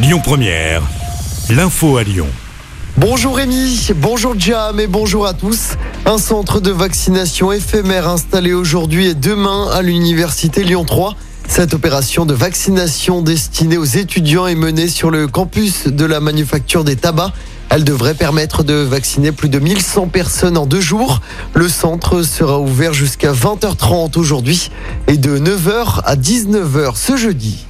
Lyon Première, l'info à Lyon. Bonjour Rémi, bonjour Jam et bonjour à tous. Un centre de vaccination éphémère installé aujourd'hui et demain à l'université Lyon 3. Cette opération de vaccination destinée aux étudiants est menée sur le campus de la manufacture des tabacs. Elle devrait permettre de vacciner plus de 1100 personnes en deux jours. Le centre sera ouvert jusqu'à 20h30 aujourd'hui et de 9h à 19h ce jeudi.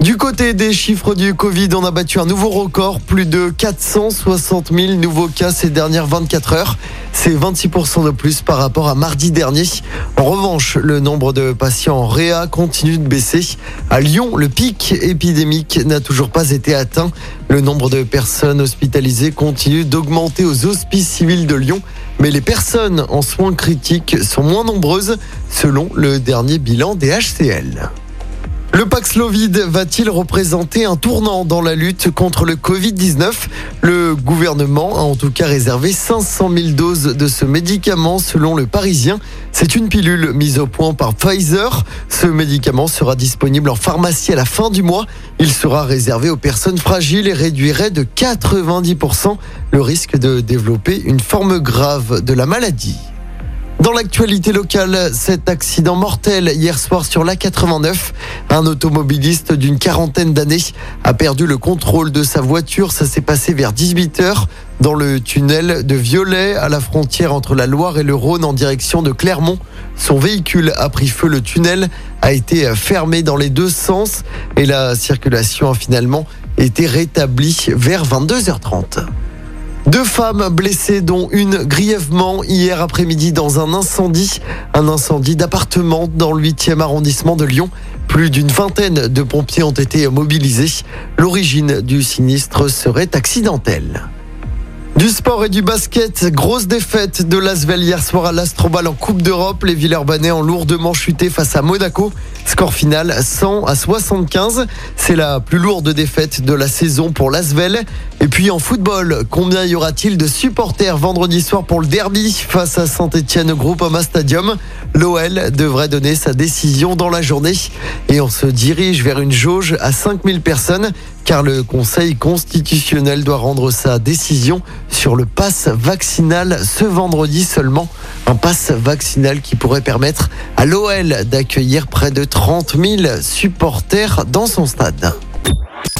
Du côté des chiffres du Covid, on a battu un nouveau record, plus de 460 000 nouveaux cas ces dernières 24 heures. C'est 26% de plus par rapport à mardi dernier. En revanche, le nombre de patients en réa continue de baisser. À Lyon, le pic épidémique n'a toujours pas été atteint. Le nombre de personnes hospitalisées continue d'augmenter aux hospices civils de Lyon. Mais les personnes en soins critiques sont moins nombreuses selon le dernier bilan des HCL. Le Paxlovid va-t-il représenter un tournant dans la lutte contre le Covid-19 Le gouvernement a en tout cas réservé 500 000 doses de ce médicament selon le Parisien. C'est une pilule mise au point par Pfizer. Ce médicament sera disponible en pharmacie à la fin du mois. Il sera réservé aux personnes fragiles et réduirait de 90% le risque de développer une forme grave de la maladie. Dans l'actualité locale, cet accident mortel hier soir sur l'A89, un automobiliste d'une quarantaine d'années a perdu le contrôle de sa voiture. Ça s'est passé vers 18h dans le tunnel de Violet à la frontière entre la Loire et le Rhône en direction de Clermont. Son véhicule a pris feu. Le tunnel a été fermé dans les deux sens et la circulation a finalement été rétablie vers 22h30. Deux femmes blessées, dont une grièvement hier après-midi dans un incendie, un incendie d'appartement dans le 8e arrondissement de Lyon. Plus d'une vingtaine de pompiers ont été mobilisés. L'origine du sinistre serait accidentelle. Du sport et du basket, grosse défaite de l'Asvel hier soir à l'Astrobal en Coupe d'Europe. Les Villeurbanais ont lourdement chuté face à Monaco. Score final 100 à 75. C'est la plus lourde défaite de la saison pour l'Asvel. Et puis en football, combien y aura-t-il de supporters vendredi soir pour le derby face à Saint-Etienne Groupama Stadium? L'OL devrait donner sa décision dans la journée. Et on se dirige vers une jauge à 5000 personnes car le Conseil constitutionnel doit rendre sa décision sur le pass vaccinal ce vendredi seulement. Un pass vaccinal qui pourrait permettre à l'OL d'accueillir près de 30 000 supporters dans son stade.